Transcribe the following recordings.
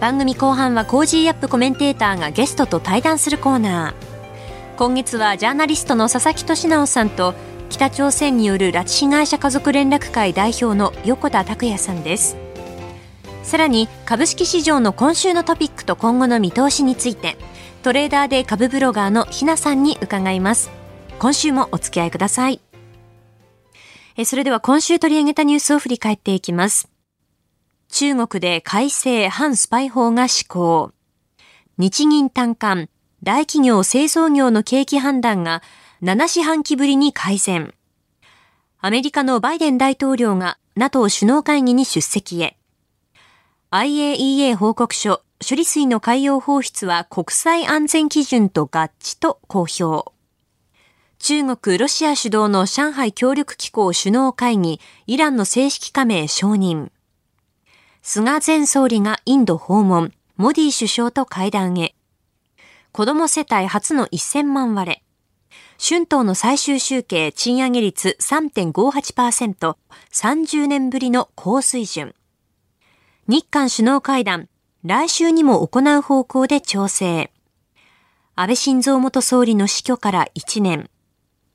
番組後半は Cozy up! コメンテーターがゲストと対談するコーナー。今月はジャーナリストの佐々木俊尚さんと北朝鮮による拉致被害者家族連絡会代表の横田拓也さんです。さらに株式市場の今週のトピックと今後の見通しについてトレーダーで株ブロガーのひなさんに伺います。今週もお付き合いください。えそれでは今週取り上げたニュースを振り返っていきます。中国で改正反スパイ法が施行。日銀短観、大企業製造業の景気判断が7四半期ぶりに改善。アメリカのバイデン大統領が NATO 首脳会議に出席へ。IAEA 報告書、処理水の海洋放出は国際安全基準と合致と公表。中国、ロシア主導の上海協力機構首脳会議、イランの正式加盟承認。菅前総理がインド訪問、モディ首相と会談へ。子供世帯初の1000万割れ。春闘の最終集計賃上げ率3.58%、30年ぶりの高水準。日韓首脳会談、来週にも行う方向で調整。安倍晋三元総理の死去から1年。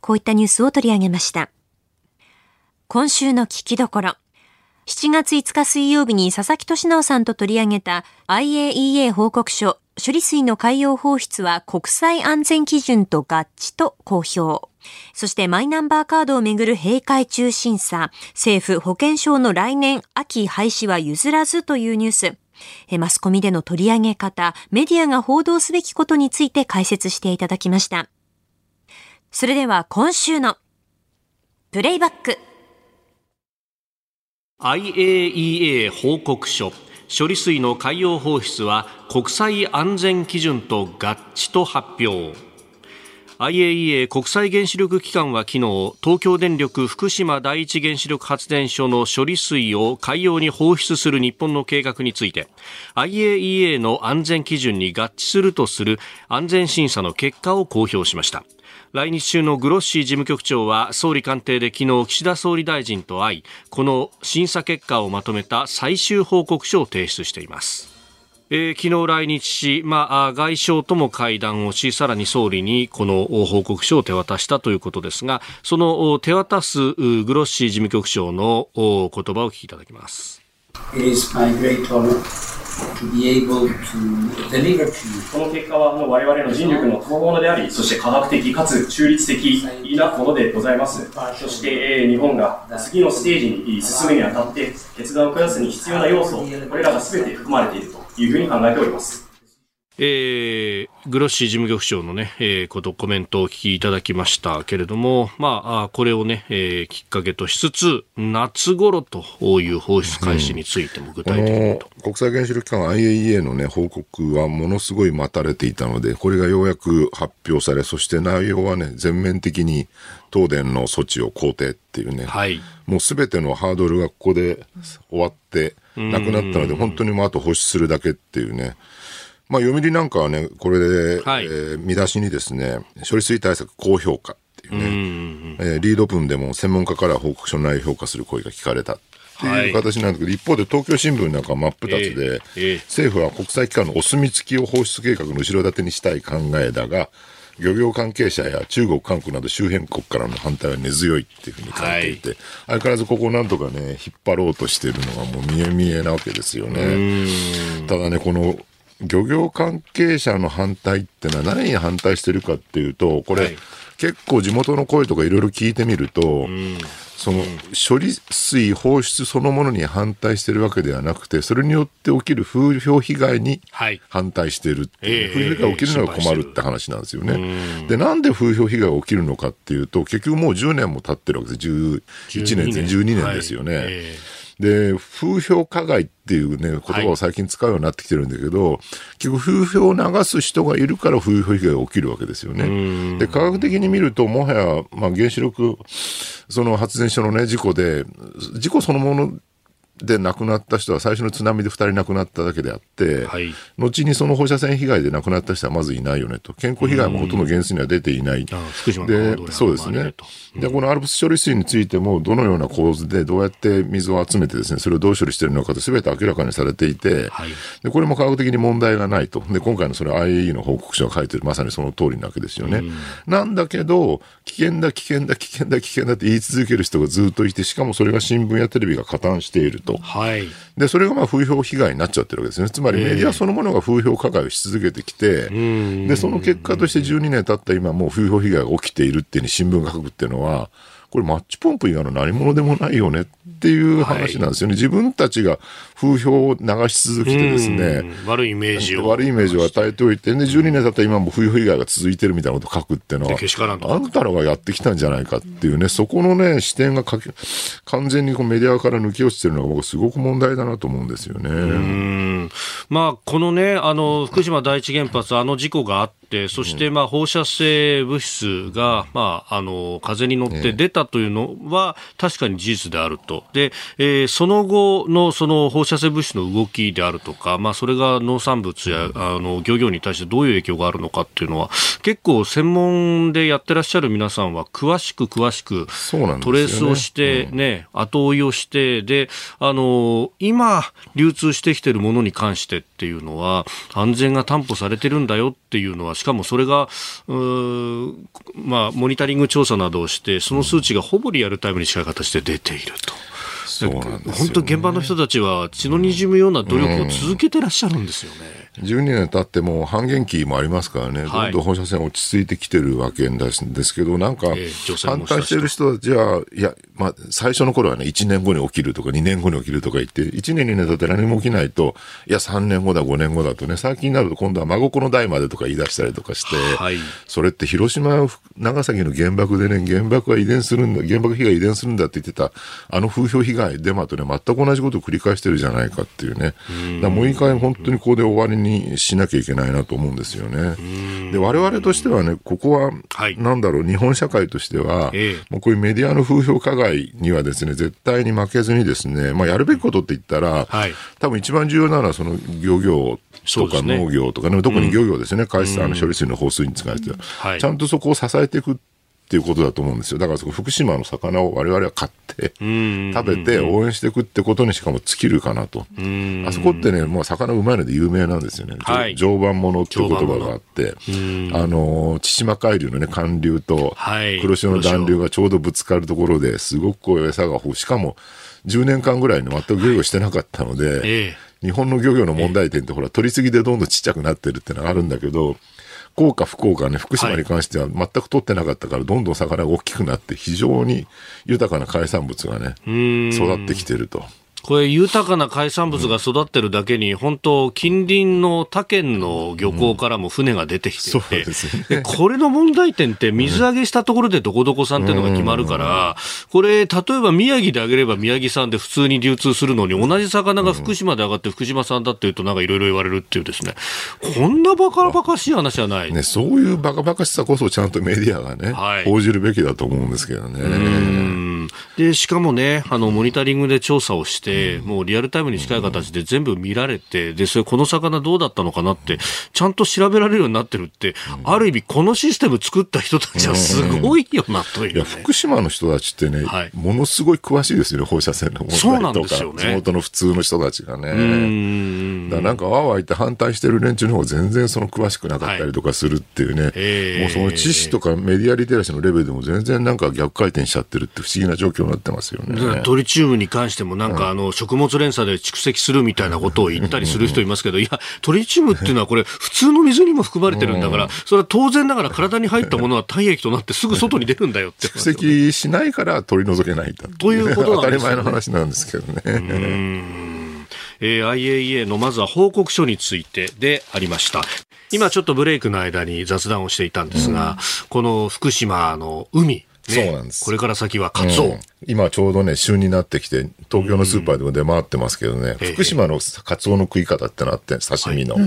こういったニュースを取り上げました。今週の聞きどころ。7月5日水曜日に佐々木俊直さんと取り上げた IAEA 報告書処理水の海洋放出は国際安全基準と合致と公表。そしてマイナンバーカードをめぐる閉会中審査、政府保険証の来年秋廃止は譲らずというニュース。マスコミでの取り上げ方、メディアが報道すべきことについて解説していただきました。それでは今週のプレイバック。IAEA 報告書。処理水の海洋放出は国際安全基準と合致と発表。IAEA 国際原子力機関は昨日東京電力福島第一原子力発電所の処理水を海洋に放出する日本の計画について IAEA の安全基準に合致するとする安全審査の結果を公表しました。来日中のグロッシー事務局長は総理官邸で昨日岸田総理大臣と会いこの審査結果をまとめた最終報告書を提出していますえー、昨日来日し、まあ、外相とも会談をし、さらに総理にこの報告書を手渡したということですが、その手渡すグロッシー事務局長の言葉を聞きいただきます。この結果はの我々の人力の高ものであり、そして科学的かつ中立的なものでございます。そして、え、日本が次のステージに進むにあたって、決断を下すに必要な要素、これらが全て含まれているというふうに考えております。えー、グロッシー事務局長のね、えー、こと、コメントをお聞きいただきましたけれども、まあ、これをね、えー、きっかけとしつつ、夏頃という放出開始についても具体的にと、うん、国際原子力機関 IAEA のね、報告はものすごい待たれていたので、これがようやく発表され、そして内容はね、全面的に東電の措置を肯定っていうね、はい、もうすべてのハードルがここで終わって、なくなったので、本当にもうあと放出するだけっていうね、まあ、読売なんかはね、これで、はい、えー、見出しにですね、処理水対策高評価っていうね、うえー、リード文でも専門家から報告書の内容を評価する声が聞かれた。っていう形なんですけど、はい、一方で東京新聞なんか真っ二つで、えーえー、政府は国際機関のお墨付きを放出計画の後ろ盾にしたい考えだが、漁業関係者や中国、韓国など周辺国からの反対は根強いっていうふうに書いていて、はい、相変わらずここをなんとかね、引っ張ろうとしているのがもう見え見えなわけですよね。ただね、この漁業関係者の反対ってのは何に反対してるかっていうと、これ、はい、結構地元の声とかいろいろ聞いてみると、うん、その処理水放出そのものに反対してるわけではなくて、それによって起きる風評被害に反対してるっていう、はい、風評被害が起きるのが困るって話なんですよね。えー、で、なんで風評被害が起きるのかっていうと、結局もう10年も経ってるわけです。11年、12年。ですよね。はい。えーで、風評加害っていうね、言葉を最近使うようになってきてるんだけど、はい、結局風評を流す人がいるから風評被害が起きるわけですよね。で、科学的に見ると、もはや、まあ、原子力、その発電所のね、事故で、事故そのもので亡くなった人は最初の津波で2人亡くなっただけであって、はい、後にその放射線被害で亡くなった人はまずいないよねと、健康被害もほとんど原数には出ていない。で、そうですね。で、このアルプス処理水についても、どのような構図でどうやって水を集めてですね、それをどう処理しているのかと全て明らかにされていて、はい、で、これも科学的に問題がないと。で、今回のそれ IAE の報告書が書いてるまさにその通りなわけですよね。なんだけど、危険だ、危険だ、危険だ、危険だって言い続ける人がずっといて、しかもそれが新聞やテレビが加担していると。はい。で、それがまあ風評被害になっちゃってるわけですね。つまりメディアそのものが風評加害をし続けてきて、で、その結果として12年経った今もう風評被害が起きているっていうに新聞が書くっていうのは、これマッチポンプ以外の何者でもないよねっていう話なんですよね。はい、自分たちが風評を流し続けてですね、悪いイメージを。悪いイメージを与えておいて、で、12年経った今も風評被害が続いてるみたいなことを書くっていうのは、あんたらがやってきたんじゃないかっていうね、そこのね、視点がかけ完全にこうメディアから抜き落ちてるのが僕すごく問題だなと思うんですよね。まあ、このね、あの、福島第一原発、あの事故があって、そしてまあ放射性物質が、まあ、あの、風に乗って出たというのは確かに事実であると。で、えー、その後のその放射性物質の動きであるとか、まあ、それが農産物や、あの、漁業に対してどういう影響があるのかっていうのは、結構専門でやってらっしゃる皆さんは詳しく詳しくトレースをしてね、うん、後追いをして、で、あの、今流通してきているものに関してっていうのは、安全が担保されてるんだよっていうのは、しかもそれが、まあ、モニタリング調査などをして、その数値がほぼリアルタイムに近い形で出ていると。そうなんです、ね、本当現場の人たちは血の滲むような努力を続けてらっしゃるんですよね。12年経っても半減期もありますからね、どんどん放射線落ち着いてきてるわけですけど、なんか、反対してる人たちは、いや、まあ、最初の頃はね、1年後に起きるとか2年後に起きるとか言って、1年2年経って何も起きないと、いや、3年後だ、5年後だとね、最近になると今度は真心の代までとか言い出したりとかして、はい、それって広島、長崎の原爆でね、原爆は遺伝するんだ、原爆被害遺伝するんだって言ってた、あの風評被害、デマとね、全く同じことを繰り返してるじゃないかっていうね。だもう一回本当にここで終わりにしなきゃいけないなと思うんですよね。で、我々としてはね、ここは、なんだろう、日本社会としては、もうこういうメディアの風評加害にはですね、絶対に負けずにですね、まあ、やるべきことって言ったら、はい、多分一番重要なのは、その漁業とか農業とかね、特に漁業ですね、海水、あの処理水の放水に使われて、ちゃんとそこを支えていくっていうことだと思うんですよ。だからそこ福島の魚を我々は買って、食べて応援していくってことにしかも尽きるかなと。あそこってね、もう魚うまいので有名なんですよね。はい、常磐ものっていう言葉があって、あの、千島海流のね、寒流と黒潮の暖流がちょうどぶつかるところですごくこう餌が豊富。しかも10年間ぐらいね、全く漁業してなかったので、えー、日本の漁業の問題点ってほら、取りすぎでどんどんちっちゃくなってるってのがあるんだけど、福岡、福岡ね、福島に関しては全く取ってなかったから、どんどん魚が大きくなって、非常に豊かな海産物がね、育ってきてると。これ豊かな海産物が育ってるだけに、本当近隣の他県の漁港からも船が出てきていて、うんね、これの問題点って水揚げしたところでどこどこ産っていうのが決まるから、これ、例えば宮城であげれば宮城産で普通に流通するのに、同じ魚が福島で上がって福島産だっていうと、なんかいろいろ言われるっていうですね、こんなバカバカしい話はない。ね、そういうバカバカしさこそちゃんとメディアがね、はい、報じるべきだと思うんですけどね。でしかもねあのモニタリングで調査をして、もうリアルタイムに近い形で全部見られてでそれこの魚どうだったのかなってちゃんと調べられるようになってるって、ある意味このシステム作った人たちはすごいよなという、ね、いや福島の人たちってね、はい、ものすごい詳しいですよね放射線の問題とか、ね、地元の普通の人たちがね。だなんかわわ言って反対してる連中の方が全然その詳しくなかったりとかするっていうね、はい、もうその知識とかメディアリテラシーのレベルでも全然なんか逆回転しちゃってるって不思議な状況になってますよね。トリチウムに関してもなんか、あの食物連鎖で蓄積するみたいなことを言ったりする人いますけど、いや、トリチウムっていうのはこれ普通の水にも含まれてるんだから、それは当然ながら体に入ったものは体液となってすぐ外に出るんだよって。蓄積しないから取り除けないということなんです、ね、当たり前の話なんですけどね。えー、IAEA のまずは報告書についてでありました。今ちょっとブレイクの間に雑談をしていたんですが、うん、この福島の海、ね、そうなんです。これから先はカツオ、今ちょうどね、旬になってきて、東京のスーパーでも出回ってますけどね、福島のカツオの食い方ってのあって、刺身の。ま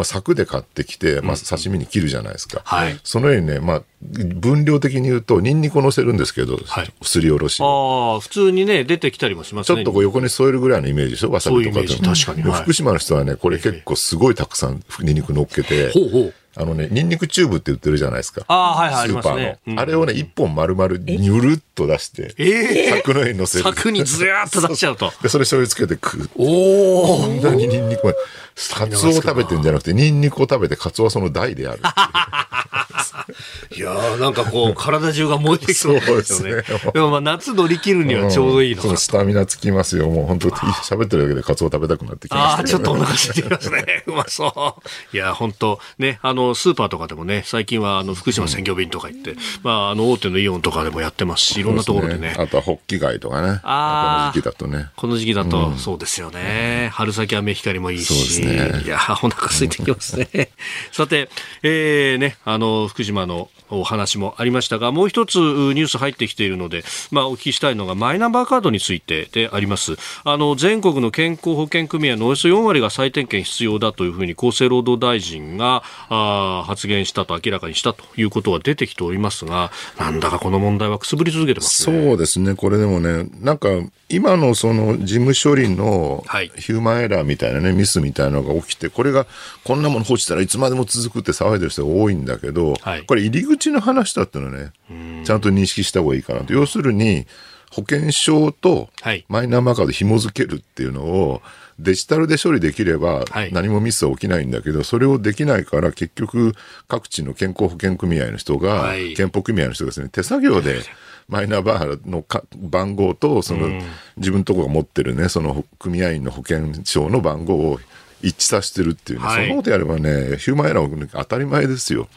あ、柵で買ってきて、まあ、刺身に切るじゃないですか。はい、そのようにね、まあ、分量的に言うと、ニンニクを乗せるんですけど、はい、すりおろし。ああ、普通にね、出てきたりもしますね。ちょっとこう横に添えるぐらいのイメージでしょ、わさびとかでも。確かに、はい、福島の人はね、これ結構すごいたくさんニンニク乗っけて、ほうほう。あのね、ニンニクチューブって売ってるじゃないですか。あはいはい、スーパーの。あ,、ねあれをね、一本丸々にゅるっと出して、えー、柵の上に乗せる。柵にずらーっと出しちゃうと。で、それ醤油つけて食う。おおこんなにニンニクカツオを食べてんじゃなくて、ニンニクを食べてカツオはその台であるいやー、なんかこう、体中が燃えてきそうですよね。でもまあ、夏乗り切るにはちょうどいいのか、うん、スタミナつきますよ。もう本当、喋ってるだけでカツオ食べたくなってきました、ね、ああ、ちょっとお腹空いてきますね。うまそう。いや、本当ね、あの、スーパーとかでもね、最近はあの、福島鮮魚便とか行って、うん、まあ、あの、大手のイオンとかでもやってますし、いろんなところでね。あとはホッキ貝とかね。ああ。この時期だとね。この時期だと、そうですよね。春先は目光もいいし。そうですね。いや、お腹空いてきますね。さて、えー、ね、あの、福島今のお話もありましたが、もう一つニュース入ってきているので、まあ、お聞きしたいのがマイナンバーカードについてであります。あの、全国の健康保険組合のおよそ4割が再点検必要だというふうに厚生労働大臣があ発言したと明らかにしたということは出てきておりますが、なんだかこの問題はくすぶり続けてますね。そうですね。これでもね、なんか、今のその事務処理のヒューマンエラーみたいなね、ミスみたいなのが起きて、これがこんなもの放置したらいつまでも続くって騒いでる人が多いんだけど、はい、これ入り口の話だったのね、ちゃんと認識した方がいいかなと。要するに、保険証とマイナンバーカード紐付けるっていうのを、デジタルで処理できれば何もミスは起きないんだけど、それをできないから結局各地の健康保険組合の人が、健保組合の人がですね、手作業でマイナンバーの番号と、その、自分のところが持ってるね、その組合員の保険証の番号を一致させてるっていうね、はい、そのことやればね、ヒューマンエラー当たり前ですよ。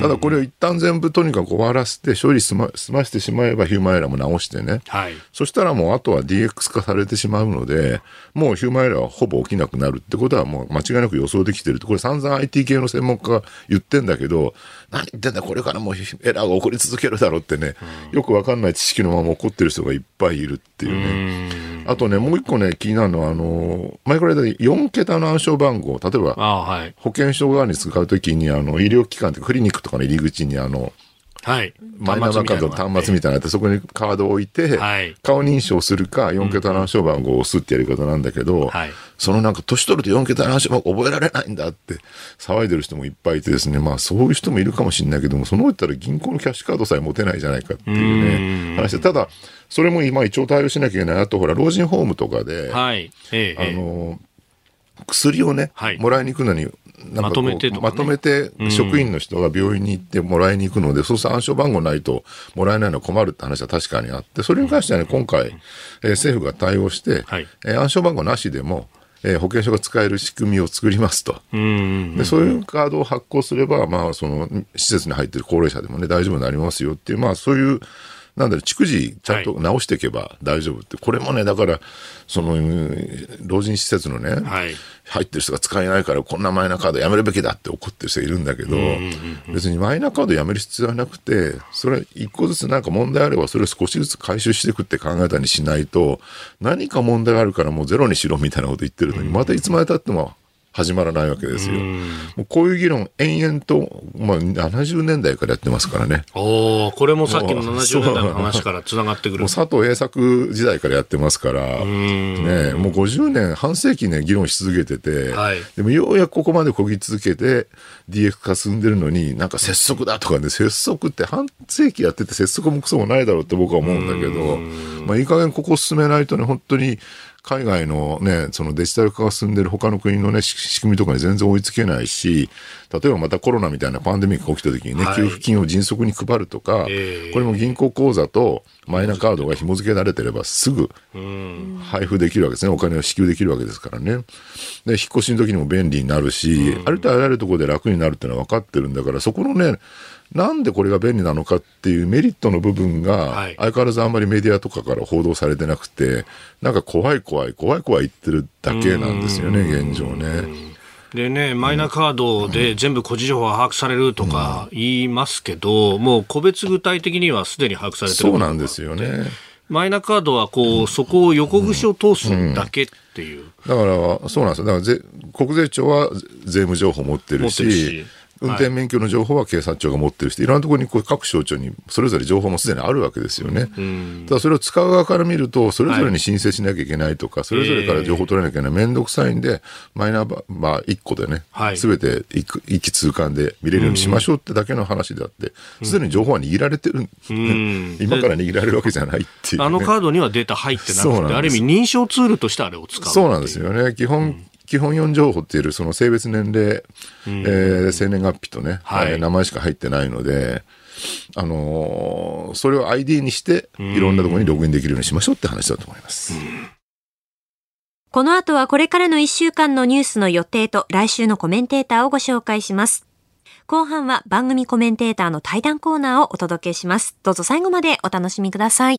ただこれを一旦全部とにかく終わらせて、処理済ま済ましてしまえばヒューマンエラーも直してね、はい、そしたらもうあとは DX 化されてしまうので、もうヒューマンエラーはほぼ起きなくなるってことはもう間違いなく予想できてるこれ散々 IT 系の専門家が言ってんだけど、何言ってんだ、これからもうエラーが起こり続けるだろうってね、うん、よくわかんない知識のまま起こってる人がいっぱいいるっていうね。あとね、もう一個ね、気になるのは、あの、前から言った4桁の暗証番号、例えば、はい、保険証側に使うときに、あの、医療機関ってクリニックとかの入り口に、あの、はい。マイナンバーカードの端末みたいなって、そこにカードを置いて、はい、顔認証するか、4桁の暗証番号を押すってやり方なんだけど、はい、そのなんか、年取ると4桁の暗証番号覚えられないんだって騒いでる人もいっぱいいてですね、まあそういう人もいるかもしれないけども、その言ったら銀行のキャッシュカードさえ持てないじゃないかっていうね、話で、ただ、それも今一応対応しなきゃいけない。あとほら、老人ホームとかで、はい。ええ、あの、薬をね、はい、もらいに行くのに、まとめて、ね、まとめて職員の人が病院に行ってもらいに行くので、うん、そうすると暗証番号ないともらえないのは困るって話は確かにあって、それに関してはね、今回、えー、政府が対応して、はい、えー、暗証番号なしでも、えー、保険証が使える仕組みを作りますと。でそういうカードを発行すれば、まあ、その、施設に入っている高齢者でもね、大丈夫になりますよっていう、まあ、そういう、なんだろう、逐次ちゃんと直していけば大丈夫って、はい、これもね、だから、その、老人施設のね、はい、入ってる人が使えないから、こんなマイナカードやめるべきだって怒ってる人いるんだけど、別にマイナカードやめる必要はなくて、それ一個ずつなんか問題あれば、それを少しずつ回収していくって考えたりしないと、何か問題があるからもうゼロにしろみたいなこと言ってるのに、またいつまでたっても始まらないわけですよ。もうこういう議論、延々と、まあ、70年代からやってますからね。おこれもさっきの70年代の話からつながってくる。もう佐藤栄作時代からやってますから、ね、もう50年、半世紀ね、議論し続けてて、はい、でもようやくここまでこぎ続けて、DX 化進んでるのに、なんか拙速だとかね、拙速って半世紀やってて拙速もクソもないだろうって僕は思うんだけど、まあいい加減ここ進めないとね、本当に海外のね、そのデジタル化が進んでる他の国のね、仕組みとかに全然追いつけないし、例えばまたコロナみたいなパンデミックが起きた時にね、はい、給付金を迅速に配るとか、えー、これも銀行口座とマイナカードが紐付けられてればすぐ配布できるわけですね。お金を支給できるわけですからね。で、引っ越しの時にも便利になるし、ありとあらゆるところで楽になるっていうのは分かってるんだから、そこのね、なんでこれが便利なのかっていうメリットの部分が、相変わらずあんまりメディアとかから報道されてなくて、なんか怖い怖い、怖い怖い言ってるだけなんですよね、現状ね。でね、マイナカードで全部個人情報が把握されるとか言いますけど、もう個別具体的にはすでに把握されてるそうなんですよね。マイナカードはこう、うん、そこを横串を通すだけっていう。だから、そうなんですよ。だからぜ、国税庁は税務情報持ってるし、運転免許の情報は警察庁が持ってるし、い。ろんなところにこう各省庁にそれぞれ情報もすでにあるわけですよね。ただそれを使う側から見ると、それぞれに申請しなきゃいけないとか、はい、それぞれから情報取らなきゃいけない、面倒くさいんで、マイナンバー1個でね、す、べ、て一気通貫で見れるようにしましょうってだけの話であって、すでに情報は握られてる、今から握られるわけじゃないっていう、ね、あのカードにはデータ入ってなくて、ある意味認証ツールとしてあれを使うそうなんですよね。基本、基本4情報っていうその性別年齢、えー、生年月日とね、はい、名前しか入ってないので、あのー、それを ID にして、いろんなところにログインできるようにしましょうって話だと思います。この後はこれからの1週間のニュースの予定と来週のコメンテーターをご紹介します。後半は番組コメンテーターの対談コーナーをお届けします。どうぞ最後までお楽しみください。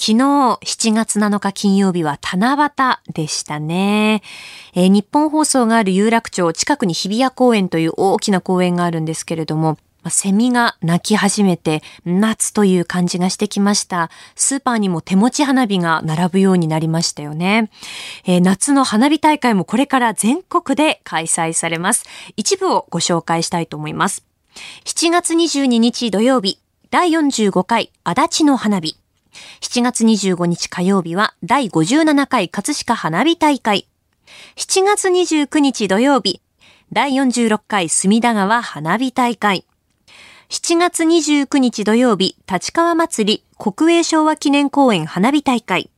昨日7月7日金曜日は七夕でしたね。えー、ニッポン放送がある有楽町近くに日比谷公園という大きな公園があるんですけれども、セミが鳴き始めて夏という感じがしてきました。スーパーにも手持ち花火が並ぶようになりましたよね。えー、夏の花火大会もこれから全国で開催されます。一部をご紹介したいと思います。7月22日土曜日、第45回足立の花火。7月25日火曜日は第57回葛飾花火大会。7月29日土曜日、第46回隅田川花火大会。7月29日土曜日、立川祭り国営昭和記念公園花火大会。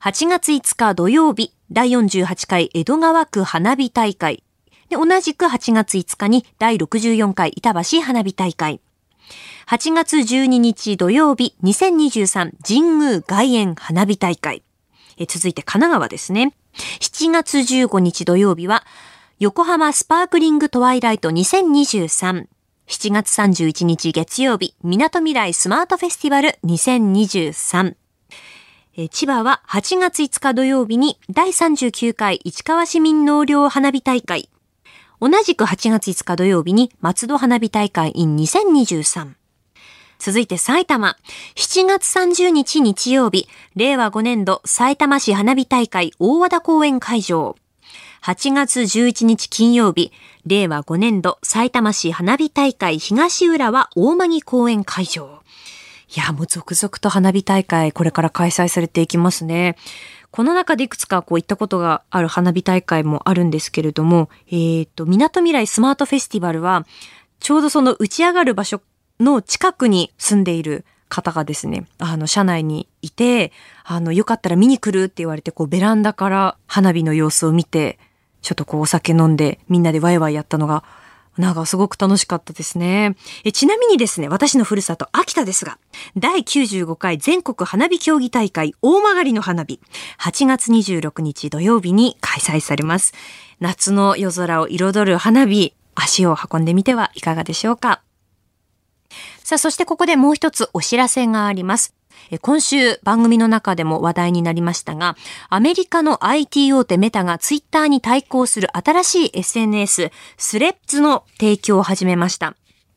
8月5日土曜日、第48回江戸川区花火大会。で同じく8月5日に第64回板橋花火大会。8月12日土曜日2023神宮外苑花火大会。続いて神奈川ですね。7月15日土曜日は横浜スパークリングトワイライト2023。7月31日月曜日、港未来スマートフェスティバル2023。千葉は8月5日土曜日に第39回市川市民納涼花火大会。同じく8月5日土曜日に松戸花火大会 in 2023。続いて埼玉。7月30日日曜日、令和5年度埼玉市花火大会大和田公園会場。8月11日金曜日、令和5年度埼玉市花火大会東浦和大間公園会場。いや、もう続々と花火大会、これから開催されていきますね。この中でいくつかこういったことがある花火大会もあるんですけれども、えっ、ー、と、港未来スマートフェスティバルは、ちょうどその打ち上がる場所の近くに住んでいる方がですね、あの、車内にいて、あの、よかったら見に来るって言われて、こう、ベランダから花火の様子を見て、ちょっとこう、お酒飲んで、みんなでワイワイやったのが、なんかすごく楽しかったですね。えちなみにですね、私のふるさと、秋田ですが、第95回全国花火競技大会大曲の花火、8月26日土曜日に開催されます。夏の夜空を彩る花火、足を運んでみてはいかがでしょうか？さあ、そしてここでもう一つお知らせがあります。今週番組の中でも話題になりましたが、アメリカの IT 大手メタがツイッターに対抗する新しい SNS、スレッズの提供を始めました。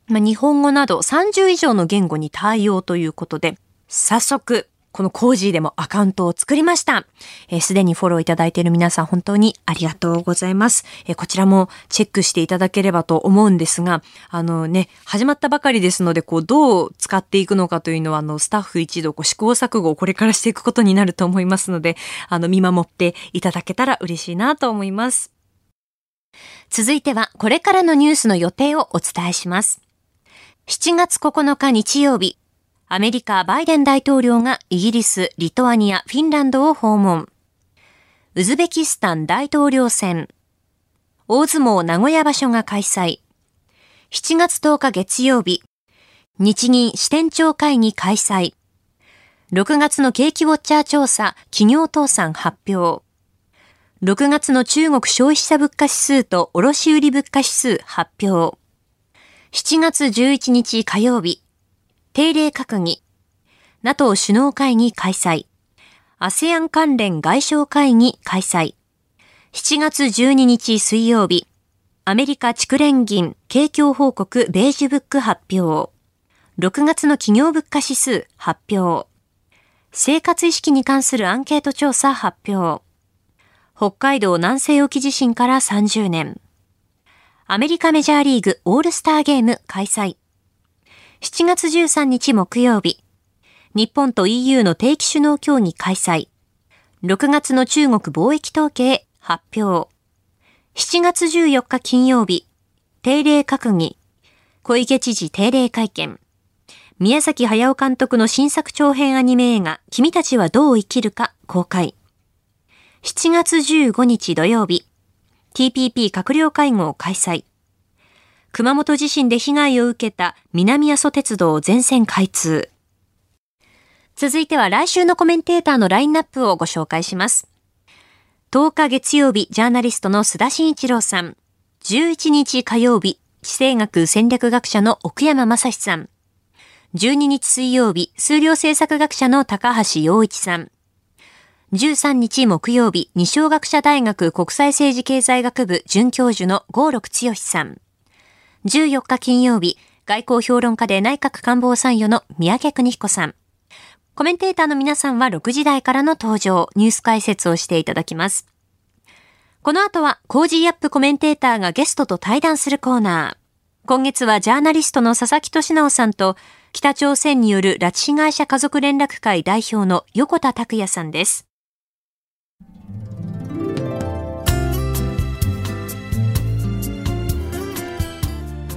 まあ、日本語など30以上の言語に対応ということで、早速このコージーでもアカウントを作りました。す、で、にフォローいただいている皆さん本当にありがとうございます、えー、こちらもチェックしていただければと思うんですが、あのね、始まったばかりですので、こう、どう使っていくのかというのは、あの、スタッフ一同こう試行錯誤をこれからしていくことになると思いますので、あの、見守っていただけたら嬉しいなと思います。続いては、これからのニュースの予定をお伝えします。7月9日日曜日、アメリカバイデン大統領がイギリス、リトアニア、フィンランドを訪問。ウズベキスタン大統領選。大相撲名古屋場所が開催。7月10日月曜日。日銀支店長会議開催。6月の景気ウォッチャー調査、企業倒産発表。6月の中国消費者物価指数と卸売物価指数発表。7月11日火曜日。定例閣議、NATO 首脳会議開催、ASEAN 関連外相会議開催、7月12日水曜日、アメリカ地区連銀景況報告ベージュブック発表、6月の企業物価指数発表、生活意識に関するアンケート調査発表、北海道南西沖地震から30年、アメリカメジャーリーグオールスターゲーム開催、7月13日木曜日、日本と EU の定期首脳協議開催。6月の中国貿易統計発表。7月14日金曜日、定例閣議。小池知事定例会見。宮崎駿監督の新作長編アニメ映画、君たちはどう生きるか公開。7月15日土曜日、TPP 閣僚会合開催。熊本地震で被害を受けた南阿蘇鉄道全線開通。続いては来週のコメンテーターのラインナップをご紹介します。10日月曜日、ジャーナリストの須田慎一郎さん。11日火曜日、地政学戦略学者の奥山正史さん。12日水曜日、数量政策学者の高橋洋一さん。13日木曜日、二小学者大学国際政治経済学部准教授の郷六剛さん。14日金曜日、外交評論家で内閣官房参与の宮家邦彦さん。コメンテーターの皆さんは6時台からの登場、ニュース解説をしていただきます。この後は、 Cozy up! コメンテーターがゲストと対談するコーナー。今月はジャーナリストの佐々木俊尚さんと、北朝鮮による拉致被害者家族連絡会代表の横田拓也さんです。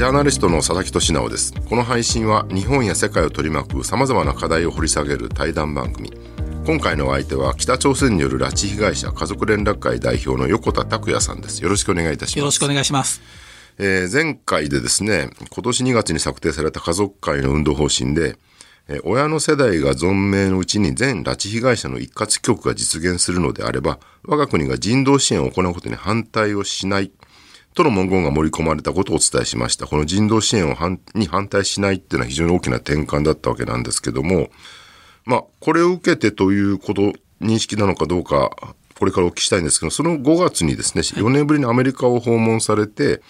ジャーナリストの佐々木俊直です。この配信は日本や世界を取り巻く様々な課題を掘り下げる対談番組。今回の相手は北朝鮮による拉致被害者家族連絡会代表の横田拓也さんです。よろしくお願いいたします。よろしくお願いします。えー、前回でですね、今年2月に策定された家族会の運動方針で、えー、親の世代が存命のうちに全拉致被害者の一括局が実現するのであれば、我が国が人道支援を行うことに反対をしないとの文言が盛り込まれたことをお伝えしました。この人道支援を反に反対しないっていうのは非常に大きな転換だったわけなんですけども、まあ、これを受けてということ、認識なのかどうか、これからお聞きしたいんですけど、その5月にですね、4年ぶりにアメリカを訪問されて、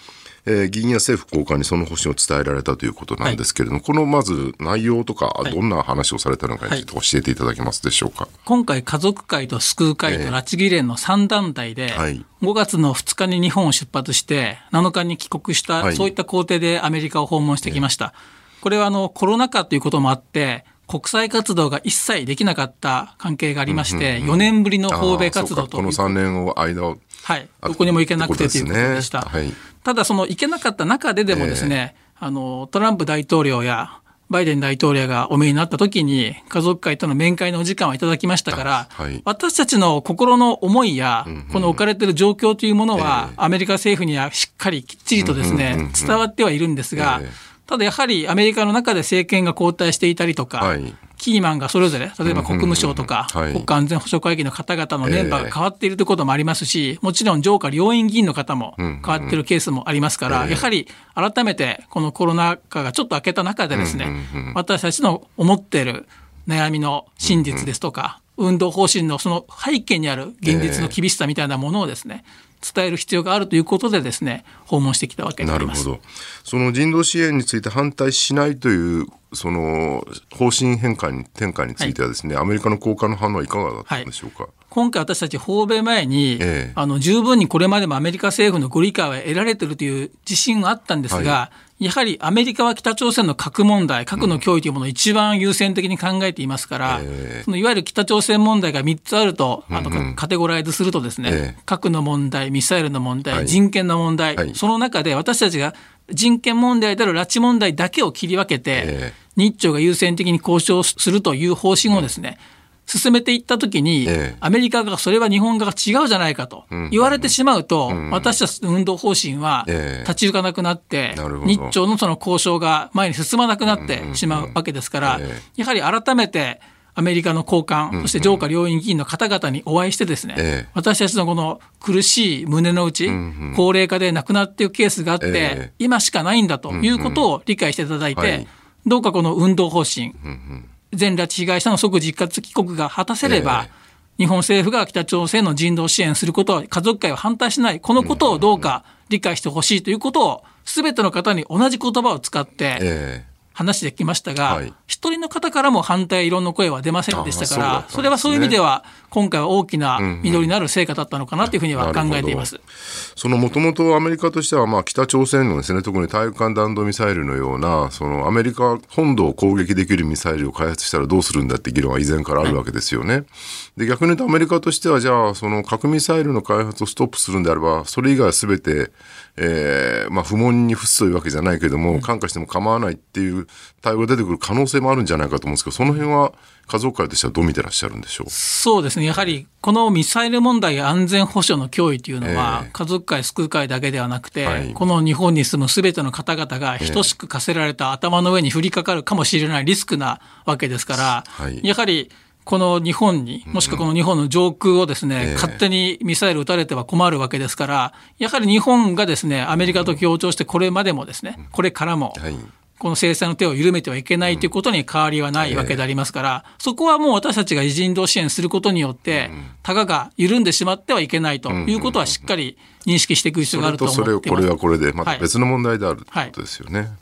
えー、議員や政府高官にその方針を伝えられたということなんですけれども、はい、このまず内容とか、どんな話をされたのかについて教えていただけますでしょうか？はい、今回、家族会と救う会と拉致議連の3団体で、5月の2日に日本を出発して、7日に帰国した、そういった工程でアメリカを訪問してきました。これはあのコロナ禍ということもあって、国際活動が一切できなかった関係がありまして、4年ぶりの訪米活動とこの3年を間をはい、どこにも行けなくてということでした。はい、ただ、その行けなかった中ででもですね、えー、あのトランプ大統領やバイデン大統領がお見えになった時に家族会との面会のお時間をいただきましたから、はい、私たちの心の思いや、この置かれている状況というものは、アメリカ政府にはしっかりきっちりとですね、伝わってはいるんですが、ただやはりアメリカの中で政権が交代していたりとか、はい、キーマンがそれぞれ、例えば国務省とか、国家安全保障会議の方々のメンバーが変わっているということもありますし、もちろん上下両院議員の方も変わっているケースもありますから、やはり改めてこのコロナ禍がちょっと明けた中でですね、私たちの思っている悩みの真実ですとか、運動方針のその背景にある現実の厳しさみたいなものをですね、伝える必要があるということでですね訪問してきたわけであります。なるほど。その人道支援について反対しないというその方針変化に転換についてはですね、はい、アメリカの高官の反応はいかがだったんでしょうか、はい、今回私たち訪米前に、ええ、あの十分にこれまでもアメリカ政府のご理解は得られているという自信があったんですが、はい、やはりアメリカは北朝鮮の核問題、核の脅威というものを一番優先的に考えていますから、うん、そのいわゆる北朝鮮問題が3つあると、あのカテゴライズするとですね、え、核の問題、ミサイルの問題、人権の問題、その中で私たちが人権問題である拉致問題だけを切り分けて、日朝が優先的に交渉するという方針をですね、進めていったときに、アメリカがそれは日本側が違うじゃないかと言われてしまうと、私たちの運動方針は立ち行かなくなって、日朝のその交渉が前に進まなくなってしまうわけですから、やはり改めて、アメリカの高官、そして上下両院議員の方々にお会いしてですね、私たちのこの苦しい胸の内、高齢化で亡くなっていくケースがあって、今しかないんだということを理解していただいて、どうかこの運動方針、全拉致被害者の即実活帰国が果たせれば、日本政府が北朝鮮の人道支援することは家族会は反対しない、このことをどうか理解してほしいということを、すべての方に同じ言葉を使って、話できましたが、一、はい、人の方からも反対、いろんな声は出ませんでしたから、そね、それはそういう意味では、今回は大きな実りのある成果だったのかなというふうには考えています。そのもともとアメリカとしては、まあ、北朝鮮のですね、特に大陸間弾道ミサイルのような、そのアメリカ本土を攻撃できるミサイルを開発したらどうするんだって議論は以前からあるわけですよね。はい、で、逆に言うとアメリカとしては、じゃあ、その核ミサイルの開発をストップするんであれば、それ以外はすべて、えー、まあ、不問に付すというわけじゃないけども、感化しても構わないっていう対応が出てくる可能性もあるんじゃないかと思うんですけど、その辺は家族会としてはどう見てらっしゃるんでしょう？そうですね、やはりこのミサイル問題や安全保障の脅威というのは、えー、家族会、救う会だけではなくて、はい、この日本に住むすべての方々が等しく課せられた頭の上に降りかかるかもしれないリスクなわけですから、はい、やはりこの日本に、もしくはこの日本の上空をですね、勝手にミサイル撃たれては困るわけですから、やはり日本がですね、アメリカと協調して、これまでもですね、これからも、この制裁の手を緩めてはいけないということに変わりはないわけでありますから、そこはもう私たちが人道支援することによって、たかが緩んでしまってはいけないということはしっかり認識していく必要があると思っています。それこれはこれで、また別の問題であるということですよね。はいはい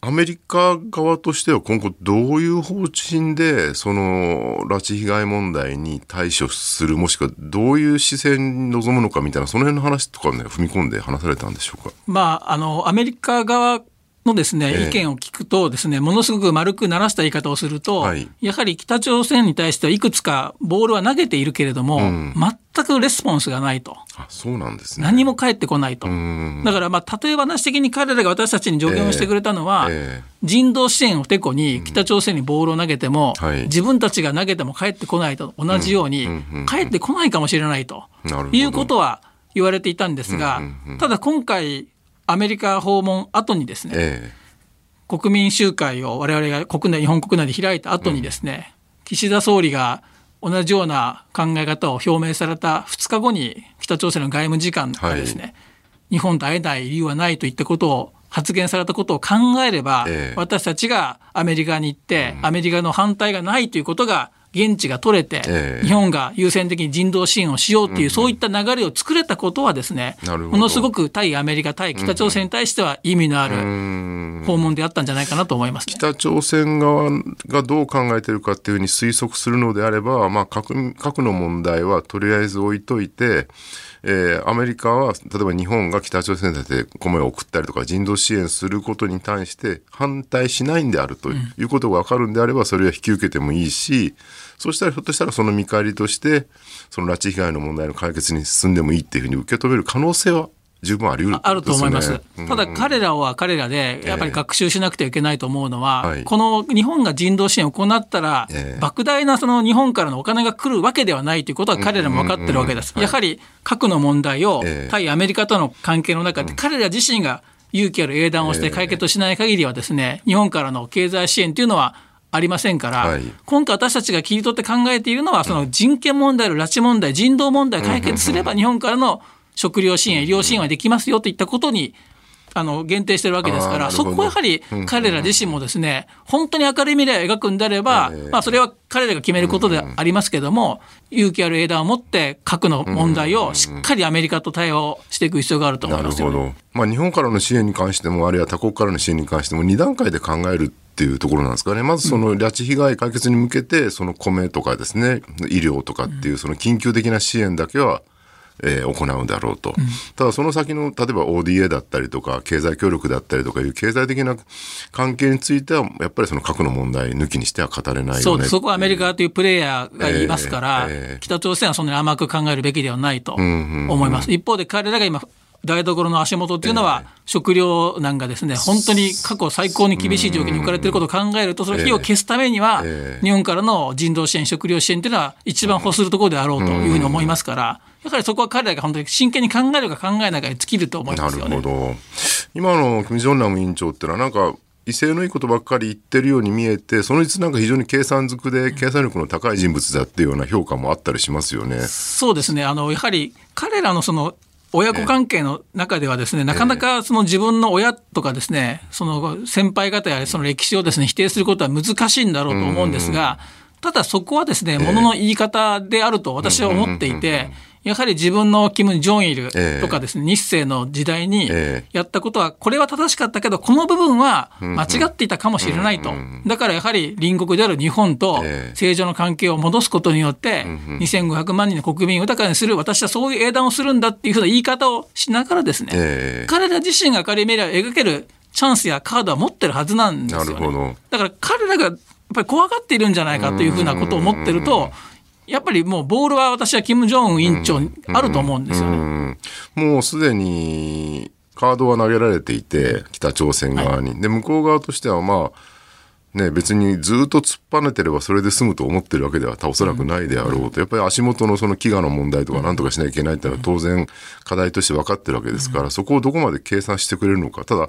アメリカ側としては今後どういう方針でその拉致被害問題に対処するもしくはどういう姿勢に臨むのかみたいなその辺の話とかね踏み込んで話されたんでしょうか？まああのアメリカ側のですね、意見を聞くとですね、ものすごく丸く鳴らした言い方をすると、はい、やはり北朝鮮に対してはいくつかボールは投げているけれども、うん、全くレスポンスがないと。あそうなんですね。何も返ってこないと。だから、まあ、例え話的に彼らが私たちに助言をしてくれたのは、えーえー、人道支援をてこに北朝鮮にボールを投げても、うんはい、自分たちが投げても返ってこないと。同じように、返ってこないかもしれないと、いうことは言われていたんですが、ただ今回、アメリカ訪問後にですね、えー、国民集会を我々が国内、日本国内で開いた後にですね、うん、岸田総理が同じような考え方を表明された2日後に北朝鮮の外務次官がですね、はい、日本と会えない理由はないといったことを発言されたことを考えれば、えー、私たちがアメリカに行って、うん、アメリカの反対がないということが現現地が取れて、えー、日本が優先的に人道支援をしようっていう、うん、そういった流れを作れたことはですね、ものすごく対アメリカ、対北朝鮮に対しては意味のある訪問であったんじゃないかなと思います、ね、北朝鮮側がどう考えてるかっていうふうに推測するのであれば、まあ核、核の問題はとりあえず置いといて、えー、アメリカは例えば日本が北朝鮮にて米を送ったりとか人道支援することに対して反対しないんであるということが分かるんであればそれは引き受けてもいいし、そうしたらひょっとしたらその見返りとしてその拉致被害の問題の解決に進んでもいいっていうふうに受け止める可能性は十分あり得る、ね、あると思います。ただ彼らは彼らでやっぱり学習しなくてはいけないと思うのは、えーこの日本が人道支援を行ったら、えー、莫大なその日本からのお金が来るわけではないということは彼らも分かってるわけです。やはり核の問題を対アメリカとの関係の中で彼ら自身が勇気ある英断をして解決しない限りはですね、日本からの経済支援というのはありませんから、はい、今回私たちが切り取って考えているのは、その人権問題、拉致問題、人道問題解決すれば日本からの食料支援、医療支援はできますよといったことにあの限定してるわけですから、そこはやはり彼ら自身もですね、本当に明るい未来を描くんであれば、まあ、それは彼らが決めることでありますけども、勇気ある枝を持って核の問題をしっかりアメリカと対応していく必要があると思います、ね、なるほど。まあ、日本からの支援に関しても、あるいは他国からの支援に関しても、2段階で考えるっていうところなんですかね。まずその拉致被害解決に向けて、その米とかですね、医療とかっていうその緊急的な支援だけは、えー、行うだろうと、うん、ただその先の例えば ODA だったりとか経済協力だったりとかいう経済的な関係についてはやっぱりその核の問題抜きにしては語れないよねそうそこはアメリカというプレイヤーがいますから、えーえー、北朝鮮はそんなに甘く考えるべきではないと思います。一方で彼らが今台所の足元っていうのは、食糧難がですね、本当に過去最高に厳しい状況に置かれていることを考えると、その火を消すためには、日本からの人道支援、食料支援というのは一番欲するところであろうというふうに思いますから、やはりそこは彼らが本当に真剣に考えるか考えないかに尽きると思いますよね。なるほど。今の金正恩委員長っていうのは、なんか、威勢のいいことばっかり言ってるように見えて、その実なんか非常に計算づくで、計算力の高い人物だっていうような評価もあったりしますよね。そうですね。あの、やはり彼らのその親子関係の中ではですね、なかなかその自分の親とかですね、その先輩方やその歴史をですね、否定することは難しいんだろうと思うんですが、ただそこはですね、ものの言い方であると私は思っていて、やはり自分のキム・ジョンイルとかですね、日清の時代にやったことは、これは正しかったけど、この部分は間違っていたかもしれないと。だからやはり隣国である日本と正常の関係を戻すことによって、2500万人の国民を豊かにする、私はそういう英断をするんだっていうふうな言い方をしながらですね、彼ら自身が明るい未来を描けるチャンスやカードは持ってるはずなんですよ、ね、だから彼らがやっぱり怖がっているんじゃないかというふうなことを思ってると、やっぱりもうボールは私はキム・ジョンウン委員長にあると思うんですよね。うんうん、もうすでにカードは投げられていて、北朝鮮側に。はい、で、向こう側としてはまあ、ね、別にずっと突っぱねてればそれで済むと思ってるわけではおそらくないであろうと、やっぱり足元のその飢餓の問題とか何とかしなきゃいけないっていうのは当然課題として分かってるわけですから、そこをどこまで計算してくれるのか。ただ、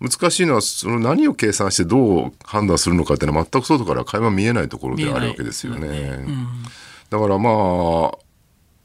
難しいのは、その何を計算してどう判断するのかっていうのは全く外から会話見えないところであるわけですよね。だからまあ、ボ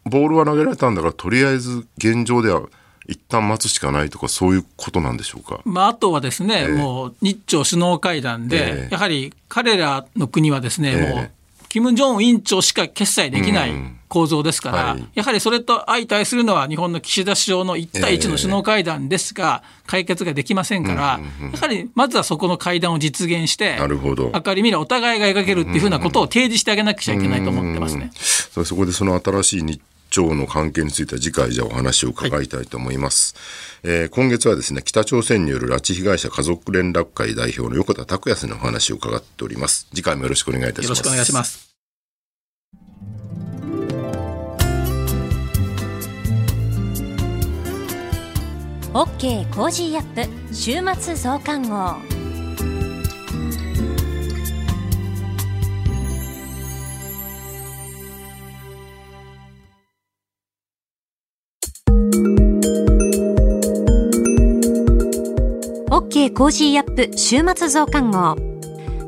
ールは投げられたんだから、とりあえず現状では一旦待つしかないとか、そういうことなんでしょうか。まあ、あとはですね、えー、もう日朝首脳会談で、えー、やはり彼らの国はですね、えー、もう金正恩委員長しか決裁できない構造ですから、はい、やはりそれと相対するのは日本の岸田首相の1対1の首脳会談ですが、解決ができませんから、やはりまずはそこの会談を実現して、なるほど。明るみらお互いが描けるっていうふうなことを提示してあげなくちゃいけないと思ってますね。そそこでその新しい日朝の関係については次回じゃあお話を伺いたいと思います、はい、えー、今月はですね北朝鮮による拉致被害者家族連絡会代表の横田拓也さんのお話を伺っております。次回もよろしくお願いいたします。よろしくお願いします。OK コージーアップ週末増刊号オッケーコージーアップ週末増刊号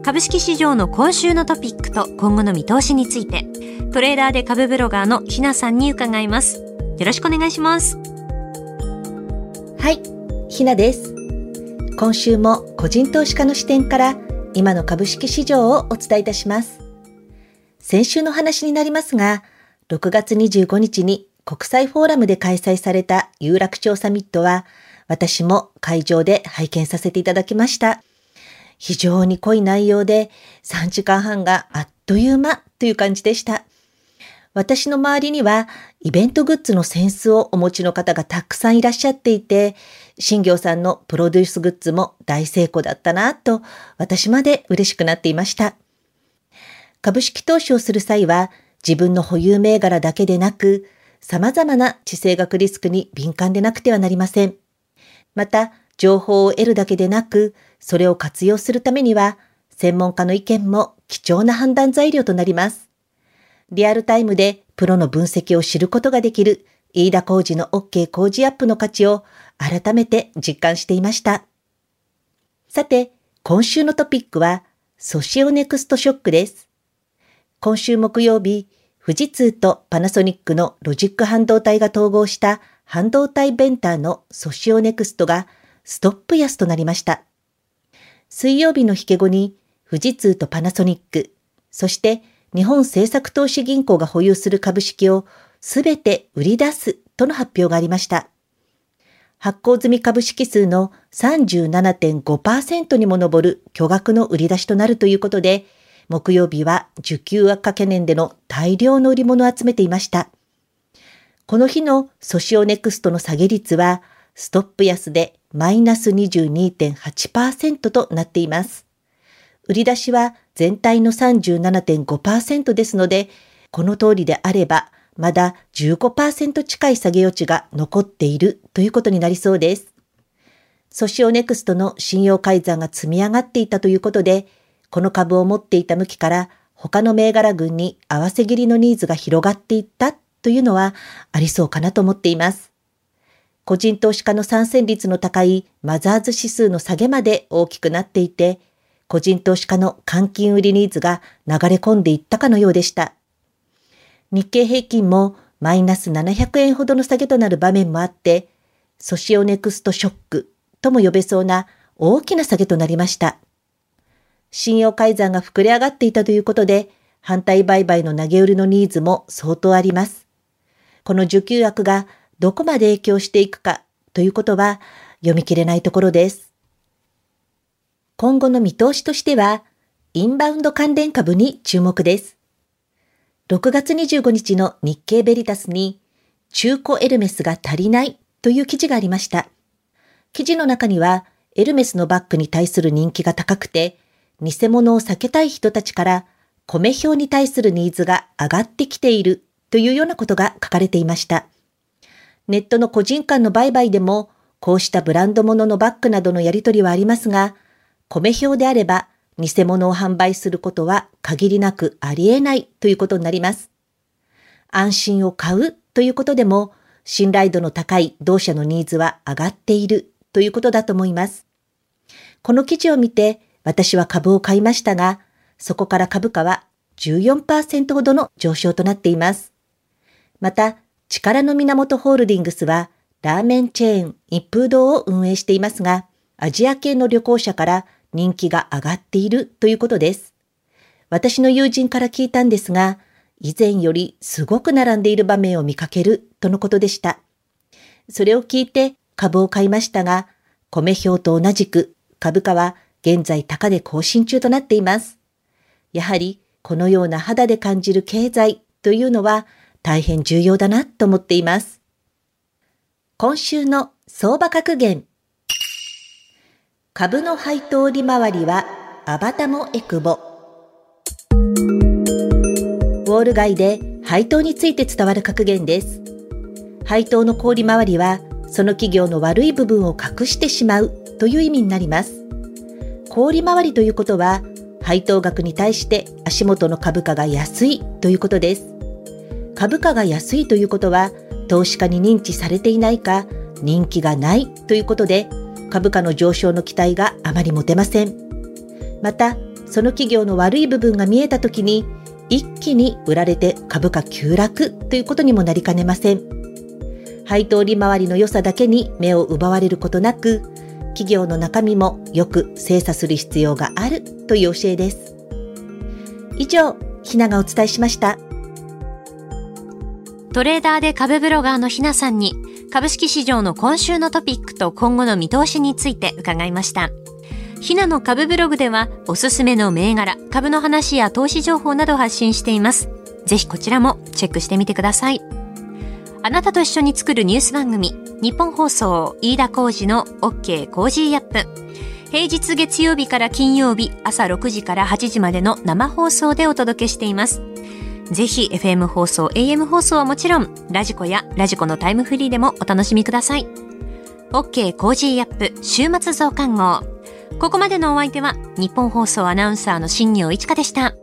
株式市場の今週のトピックと今後の見通しについてトレーダーで株ブロガーのひなさんに伺いますよろしくお願いしますはい、ひなです。今週も個人投資家の視点から今の株式市場をお伝えいたします。先週の話になりますが、6月25日に国際フォーラムで開催された有楽町サミットは、私も会場で拝見させていただきました。非常に濃い内容で3時間半があっという間という感じでした。私の周りにはイベントグッズのセンスをお持ちの方がたくさんいらっしゃっていて、新業さんのプロデュースグッズも大成功だったなと私まで嬉しくなっていました。株式投資をする際は自分の保有銘柄だけでなく、様々な地政学リスクに敏感でなくてはなりません。また、情報を得るだけでなく、それを活用するためには、専門家の意見も貴重な判断材料となります。リアルタイムでプロの分析を知ることができる飯田工事の OK 工事アップの価値を改めて実感していました。さて、今週のトピックはソシオネクストショックです。今週木曜日、富士通とパナソニックのロジック半導体が統合した半導体ベンダーのソシオネクストがストップ安となりました。水曜日の引け後に富士通とパナソニック、そして日本政策投資銀行が保有する株式をすべて売り出すとの発表がありました。発行済み株式数の37.5%にも上る巨額の売り出しとなるということで、木曜日は需給悪化懸念での大量の売り物を集めていました。この日のソシオネクストの下げ率は、ストップ安でマイナス22.8%となっています。売り出しは全体の37.5%ですので、この通りであれば、まだ15%近い下げ余地が残っているということになりそうです。ソシオネクストの信用買い残が積み上がっていたということで、この株を持っていた向きから他の銘柄群に合わせ切りのニーズが広がっていったというのはありそうかなと思っています。個人投資家の参戦率の高いマザーズ指数の下げまで大きくなっていて、個人投資家の換金売りニーズが流れ込んでいったかのようでした。日経平均もマイナス700円ほどの下げとなる場面もあって、ソシオネクストショックとも呼べそうな大きな下げとなりました。信用改ざんが膨れ上がっていたということで、反対売買の投げ売りのニーズも相当あります。この受給額がどこまで影響していくかということは読み切れないところです。今後の見通しとしては、インバウンド関連株に注目です。6月25日の日経ベリタスに、中古エルメスが足りないという記事がありました。記事の中には、エルメスのバッグに対する人気が高くて、偽物を避けたい人たちから、米表に対するニーズが上がってきているというようなことが書かれていました。ネットの個人間の売買でも、こうしたブランド物のバッグなどのやり取りはありますが、米表であれば、偽物を販売することは限りなくありえないということになります。安心を買うということでも、信頼度の高い同社のニーズは上がっているということだと思います。この記事を見て、私は株を買いましたが、そこから株価は14%ほどの上昇となっています。また、力の源ホールディングスは、ラーメンチェーン一風堂を運営していますが、アジア系の旅行者から人気が上がっているということです。私の友人から聞いたんですが、以前よりすごく並んでいる場面を見かけるとのことでした。それを聞いて株を買いましたが、米表と同じく株価は現在高で更新中となっています。やはりこのような肌で感じる経済というのは大変重要だなと思っています。今週の相場格言。株の配当利回りはアバタモエクボ。ウォール街で配当について伝わる格言です。配当の小利回りはその企業の悪い部分を隠してしまうという意味になります。小利回りということは配当額に対して足元の株価が安いということです。株価が安いということは、投資家に認知されていないか、人気がないということで、株価の上昇の期待があまり持てません。また、その企業の悪い部分が見えたときに、一気に売られて株価急落ということにもなりかねません。配当利回りの良さだけに目を奪われることなく、企業の中身もよく精査する必要があるという教えです。以上、ひながお伝えしました。トレーダーで株ブロガーのひなさんに、株式市場の今週のトピックと今後の見通しについて伺いました。ひなの株ブログでは、おすすめの銘柄、株の話や投資情報など発信しています。ぜひこちらもチェックしてみてください。あなたと一緒に作るニュース番組、ニッポン放送、飯田浩二の OK Cozy up。平日月曜日から金曜日朝6時から8時までの生放送でお届けしています。ぜひ FM 放送、AM 放送はもちろん、ラジコやラジコのタイムフリーでもお楽しみください。OK Cozy up 週末増刊号。ここまでのお相手はニッポン放送アナウンサーの新行市佳でした。